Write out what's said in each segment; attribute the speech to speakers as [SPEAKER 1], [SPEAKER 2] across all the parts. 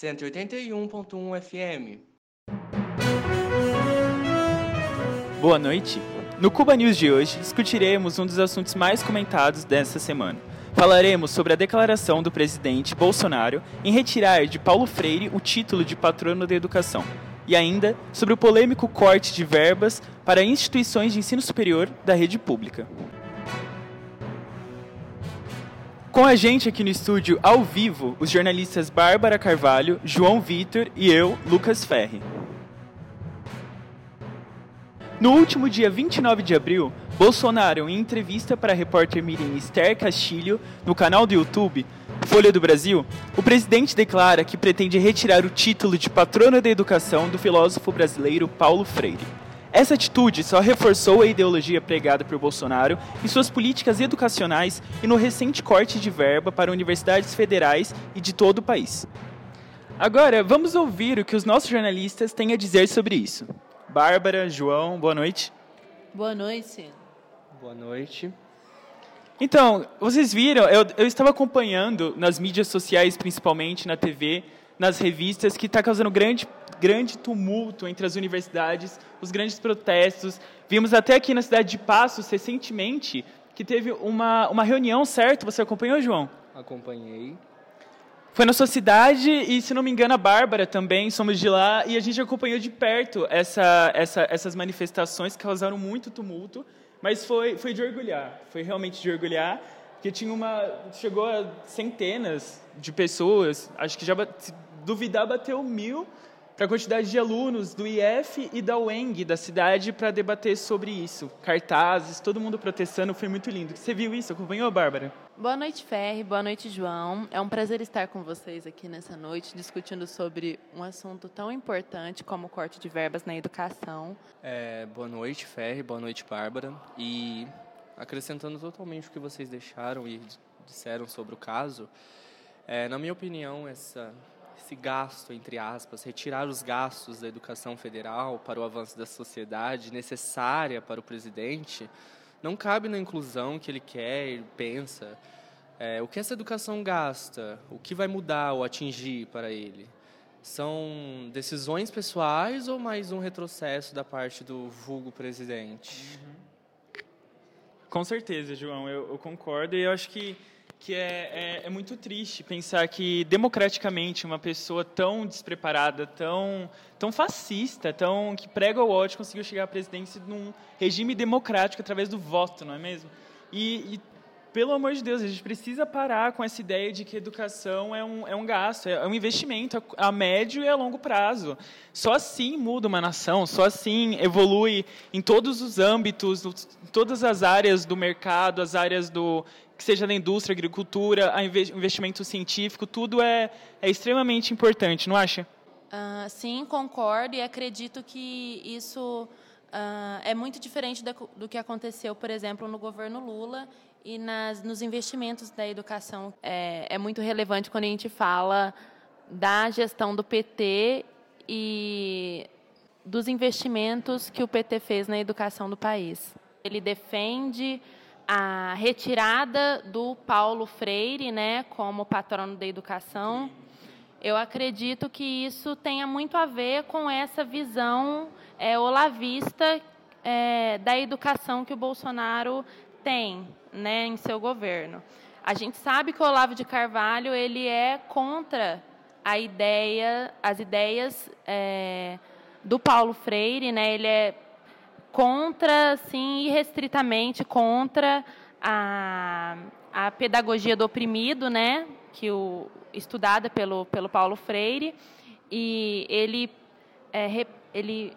[SPEAKER 1] 181.1 FM.
[SPEAKER 2] Boa noite. No Cuba News de hoje, discutiremos um dos assuntos mais comentados dessa semana. Falaremos sobre a declaração do presidente Bolsonaro em retirar de Paulo Freire o título de patrono da educação. E ainda sobre o polêmico corte de verbas para instituições de ensino superior da rede pública. Com a gente aqui no estúdio, ao vivo, os jornalistas Bárbara Carvalho, João Vitor e eu, Lucas Ferri. No último dia 29 de abril, Bolsonaro, em entrevista para a repórter Miriam Esther Castilho, no canal do YouTube Folha do Brasil, o presidente declara que pretende retirar o título de patrona da educação do filósofo brasileiro Paulo Freire. Essa atitude só reforçou a ideologia pregada por Bolsonaro em suas políticas educacionais e no recente corte de verba para universidades federais e de todo o país. Agora, vamos ouvir o que os nossos jornalistas têm a dizer sobre isso. Bárbara, João, boa noite.
[SPEAKER 3] Boa noite.
[SPEAKER 1] Boa noite.
[SPEAKER 2] Então, vocês viram, eu, eu estava acompanhando nas mídias sociais, principalmente na TV, nas revistas, que está causando grande grande tumulto entre as universidades, os grandes protestos. Vimos até aqui na cidade de Passos, recentemente, que teve uma, uma reunião, certo? Você acompanhou, João?
[SPEAKER 1] Acompanhei.
[SPEAKER 2] Foi na sua cidade e, se não me engano, a Bárbara também, somos de lá, e a gente acompanhou de perto essa, essa, essas manifestações que causaram muito tumulto, mas foi, foi de orgulhar, foi realmente de orgulhar, porque tinha uma, chegou a centenas de pessoas, acho que já, duvidar, bateu mil, para a quantidade de alunos do IF e da UENG da cidade para debater sobre isso. Cartazes, todo mundo protestando, foi muito lindo. Você viu isso? Acompanhou, Bárbara?
[SPEAKER 3] Boa noite, Ferri. Boa noite, João. É um prazer estar com vocês aqui nessa noite, discutindo sobre um assunto tão importante como o corte de verbas na educação.
[SPEAKER 1] É, boa noite, Ferri. Boa noite, Bárbara. E acrescentando totalmente o que vocês deixaram e disseram sobre o caso, é, na minha opinião, essa esse gasto, entre aspas, retirar os gastos da educação federal para o avanço da sociedade necessária para o presidente, não cabe na inclusão que ele quer e pensa. É, o que essa educação gasta? O que vai mudar ou atingir para ele? São decisões pessoais ou mais um retrocesso da parte do vulgo presidente? Uhum.
[SPEAKER 2] Com certeza, João, eu, eu concordo e eu acho que que é, é, é, muito triste pensar que democraticamente uma pessoa tão despreparada, tão tão fascista, tão que prega o ódio conseguiu chegar à presidência num regime democrático através do voto, não é mesmo? E, e, pelo amor de Deus, a gente precisa parar com essa ideia de que educação é um, é um gasto, é um investimento a, a médio e a longo prazo. Só assim muda uma nação, só assim evolui em todos os âmbitos, em todas as áreas do mercado, as áreas do que seja da indústria, agricultura, investimento científico, tudo é, é extremamente importante, não acha?
[SPEAKER 3] Uh, sim, concordo e acredito que isso uh, é muito diferente da, do que aconteceu, por exemplo, no governo Lula e nas, nos investimentos da educação. É, é muito relevante quando a gente fala da gestão do PT e dos investimentos que o PT fez na educação do país. Ele defende a retirada do Paulo Freire, né, como patrono da educação, eu acredito que isso tenha muito a ver com essa visão é, olavista é, da educação que o Bolsonaro tem, né, em seu governo. A gente sabe que o Olavo de Carvalho ele é contra a ideia, as ideias é, do Paulo Freire, né? Ele é contra, sim, irrestritamente contra a, a pedagogia do oprimido, né, que o, estudada pelo, pelo Paulo Freire, e ele, é, ele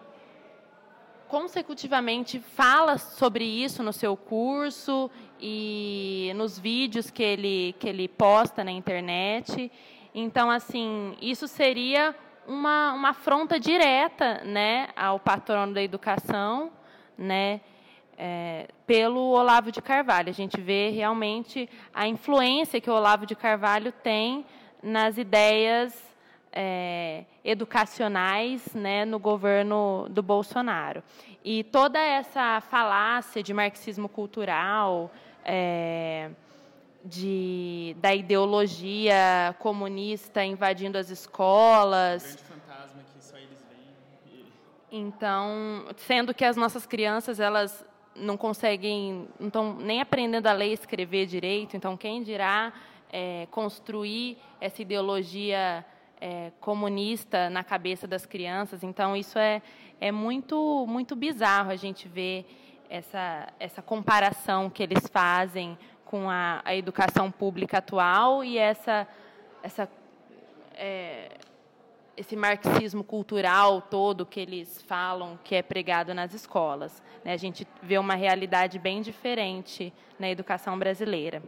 [SPEAKER 3] consecutivamente fala sobre isso no seu curso e nos vídeos que ele, que ele posta na internet. Então, assim, isso seria uma, uma afronta direta né, ao patrono da educação, né, é, pelo Olavo de Carvalho. A gente vê realmente a influência que o Olavo de Carvalho tem nas ideias é, educacionais né, no governo do Bolsonaro. E toda essa falácia de marxismo cultural, é, de, da ideologia comunista invadindo as escolas.
[SPEAKER 2] Grande fantasma que só eles veem.
[SPEAKER 3] Então, sendo que as nossas crianças elas não conseguem, não estão nem aprendendo a ler e escrever direito. Então, quem dirá é, construir essa ideologia é, comunista na cabeça das crianças? Então, isso é é muito muito bizarro a gente ver essa essa comparação que eles fazem com a, a educação pública atual e essa, essa, é, esse marxismo cultural todo que eles falam que é pregado nas escolas. Né? A gente vê uma realidade bem diferente na educação brasileira.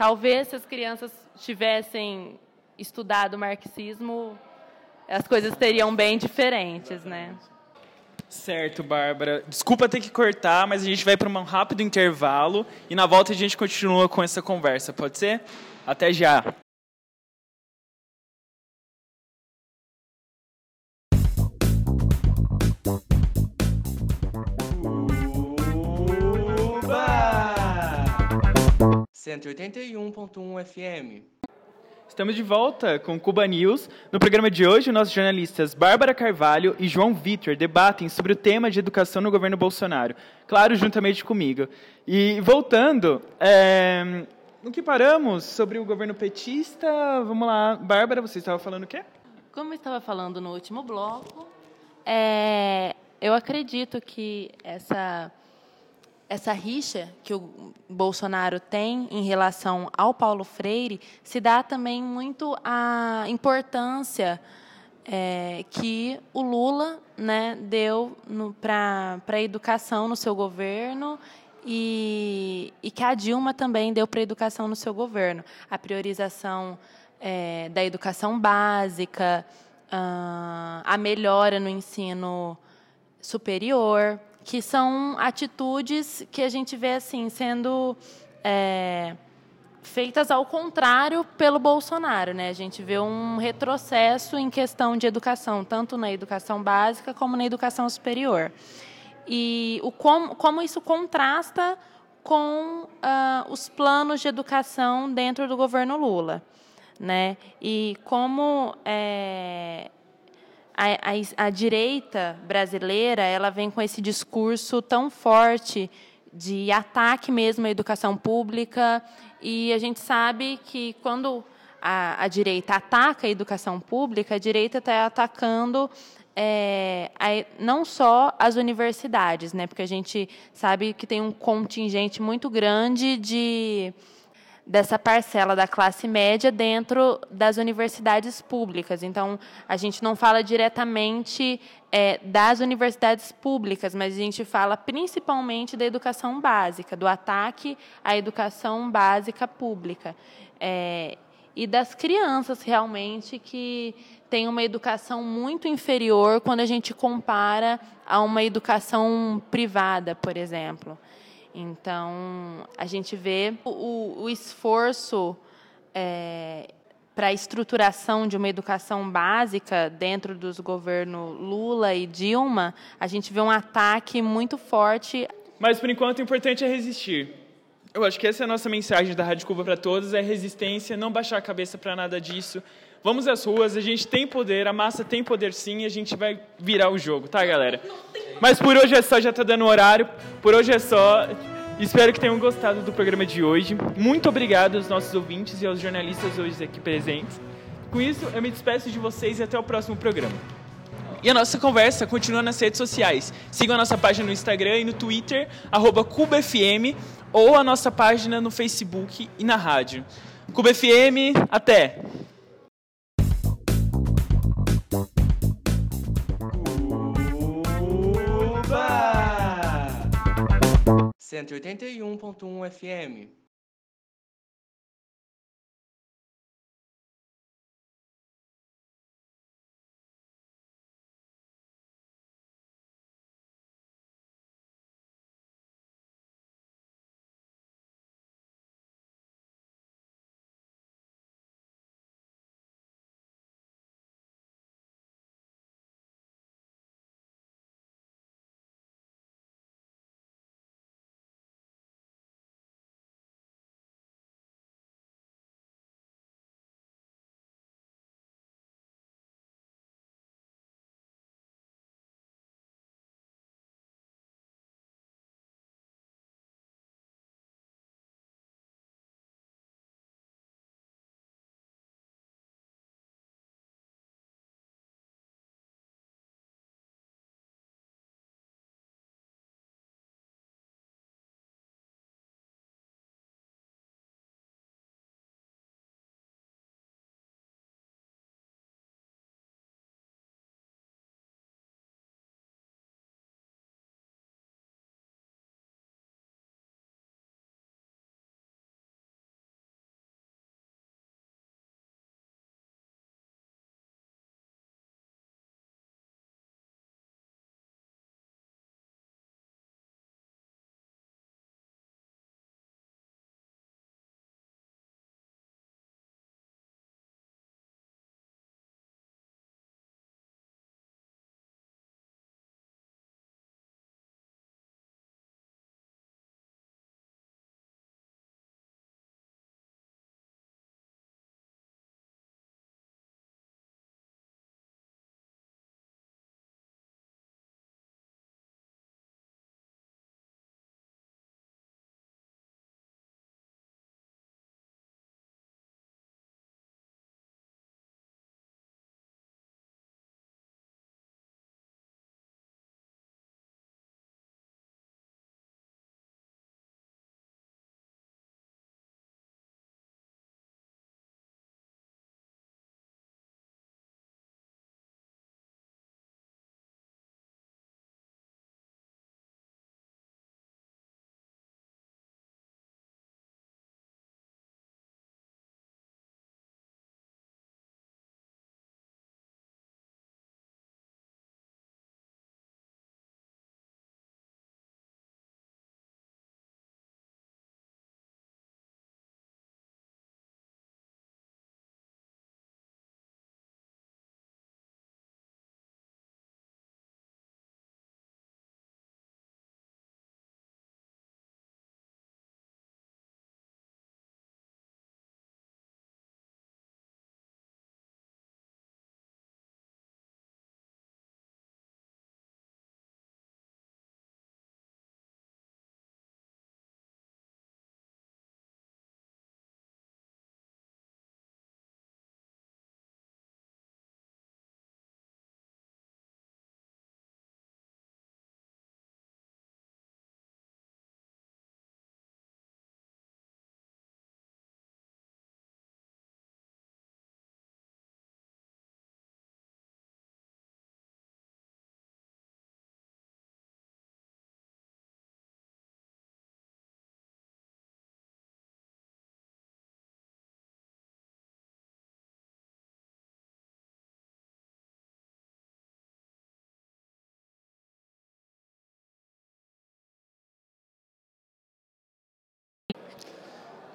[SPEAKER 3] Talvez se as crianças tivessem estudado marxismo, as coisas teriam bem diferentes, né?
[SPEAKER 2] Certo, Bárbara. Desculpa ter que cortar, mas a gente vai para um rápido intervalo e na volta a gente continua com essa conversa, pode ser? Até já.
[SPEAKER 1] 181.1 FM
[SPEAKER 2] Estamos de volta com o Cuba News. No programa de hoje, nossos jornalistas Bárbara Carvalho e João Vitor debatem sobre o tema de educação no governo Bolsonaro. Claro, juntamente comigo. E voltando, é, no que paramos sobre o governo petista, vamos lá. Bárbara, você estava falando o quê?
[SPEAKER 3] Como eu estava falando no último bloco, é, eu acredito que essa essa rixa que o Bolsonaro tem em relação ao Paulo Freire se dá também muito à importância é, que o Lula né, deu para a educação no seu governo e, e, que a Dilma também deu para a educação no seu governo. A priorização é, da educação básica, a melhora no ensino superior, que são atitudes que a gente vê assim sendo é, feitas ao contrário pelo Bolsonaro, né? A gente vê um retrocesso em questão de educação, tanto na educação básica como na educação superior. E o como, como isso contrasta com uh, os planos de educação dentro do governo Lula, né? E como é, a, a, a direita brasileira ela vem com esse discurso tão forte de ataque mesmo à educação pública e a gente sabe que quando a, a direita ataca a educação pública, a direita está atacando é, a, não só as universidades, né? Porque a gente sabe que tem um contingente muito grande de dessa parcela da classe média dentro das universidades públicas. Então, a gente não fala diretamente é, das universidades públicas, mas a gente fala principalmente da educação básica, do ataque à educação básica pública. É, e das crianças, realmente, que têm uma educação muito inferior quando a gente compara a uma educação privada, por exemplo. Então, a gente vê o, o esforço é, para a estruturação de uma educação básica dentro dos governos Lula e Dilma, a gente vê um ataque muito forte.
[SPEAKER 2] Mas, por enquanto, o importante é resistir. Eu acho que essa é a nossa mensagem da Rádio Cuba para todos, é resistência, não baixar a cabeça para nada disso. Vamos às ruas, a gente tem poder, a massa tem poder sim, e a gente vai virar o jogo, tá, galera? Mas por hoje é só, já está dando horário. Por hoje é só. Espero que tenham gostado do programa de hoje. Muito obrigado aos nossos ouvintes e aos jornalistas hoje aqui presentes. Com isso, eu me despeço de vocês e até o próximo programa. E a nossa conversa continua nas redes sociais. Sigam a nossa página no Instagram e no Twitter, CubaFM, ou a nossa página no Facebook e na rádio. CubaFM, até!
[SPEAKER 1] 181.1 FM.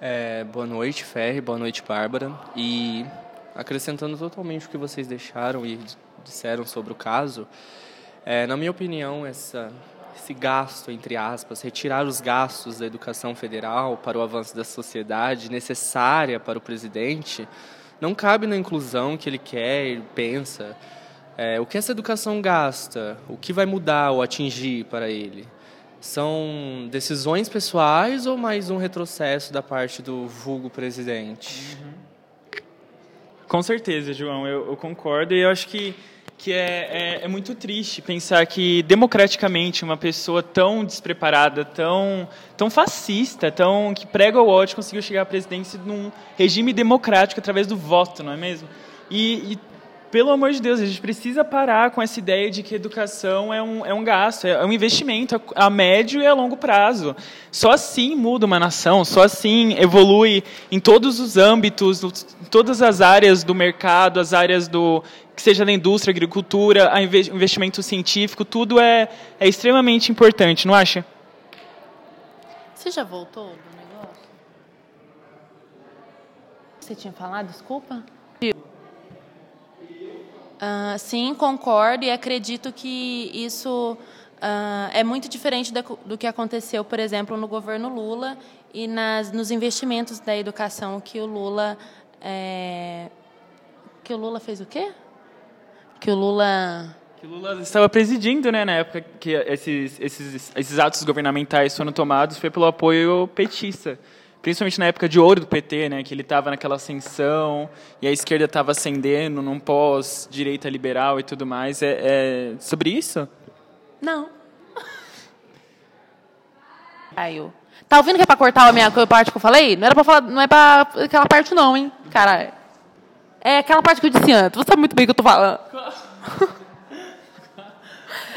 [SPEAKER 1] É, boa noite, Ferre, boa noite, Bárbara. E acrescentando totalmente o que vocês deixaram e disseram sobre o caso, é, na minha opinião, essa, esse gasto, entre aspas, retirar os gastos da educação federal para o avanço da sociedade necessária para o presidente, não cabe na inclusão que ele quer e pensa. É, o que essa educação gasta? O que vai mudar ou atingir para ele? São decisões pessoais ou mais um retrocesso da parte do vulgo presidente?
[SPEAKER 2] Uhum. Com certeza, João, eu, eu, concordo e eu acho que, que é, é, é, muito triste pensar que democraticamente uma pessoa tão despreparada, tão, tão fascista, tão que prega o ódio conseguiu chegar à presidência num regime democrático através do voto, não é mesmo? E, e pelo amor de Deus, a gente precisa parar com essa ideia de que educação é um, é um gasto, é um investimento a, a médio e a longo prazo. Só assim muda uma nação, só assim evolui em todos os âmbitos, em todas as áreas do mercado, as áreas do que seja da indústria, agricultura, a investimento científico, tudo é, é extremamente importante, não acha?
[SPEAKER 3] Você já voltou do negócio? Você tinha falado, desculpa? Uh, sim, concordo e acredito que isso uh, é muito diferente da, do que aconteceu, por exemplo, no governo Lula e nas, nos investimentos da educação que o Lula é, que o Lula fez o quê? Que o Lula
[SPEAKER 2] que o Lula estava presidindo, né, na época que esses, esses, esses atos governamentais foram tomados, foi pelo apoio petista principalmente na época de ouro do PT, né, que ele estava naquela ascensão e a esquerda estava ascendendo num pós-direita liberal e tudo mais. É, é sobre isso?
[SPEAKER 3] Não. Caio. Tá ouvindo que é pra cortar a minha parte que eu falei? Não era pra falar, não é pra aquela parte não, hein, cara. É aquela parte que eu disse antes. Você sabe muito bem o que eu tô falando.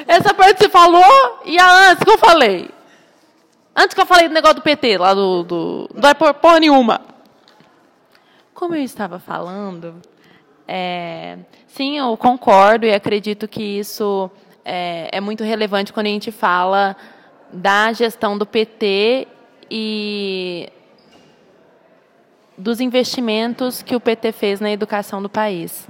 [SPEAKER 3] Essa parte você falou e a antes que eu falei. Antes que eu falei do negócio do PT, lá do. do não é por porra nenhuma. Como eu estava falando, é, sim, eu concordo e acredito que isso é, é muito relevante quando a gente fala da gestão do PT e dos investimentos que o PT fez na educação do país.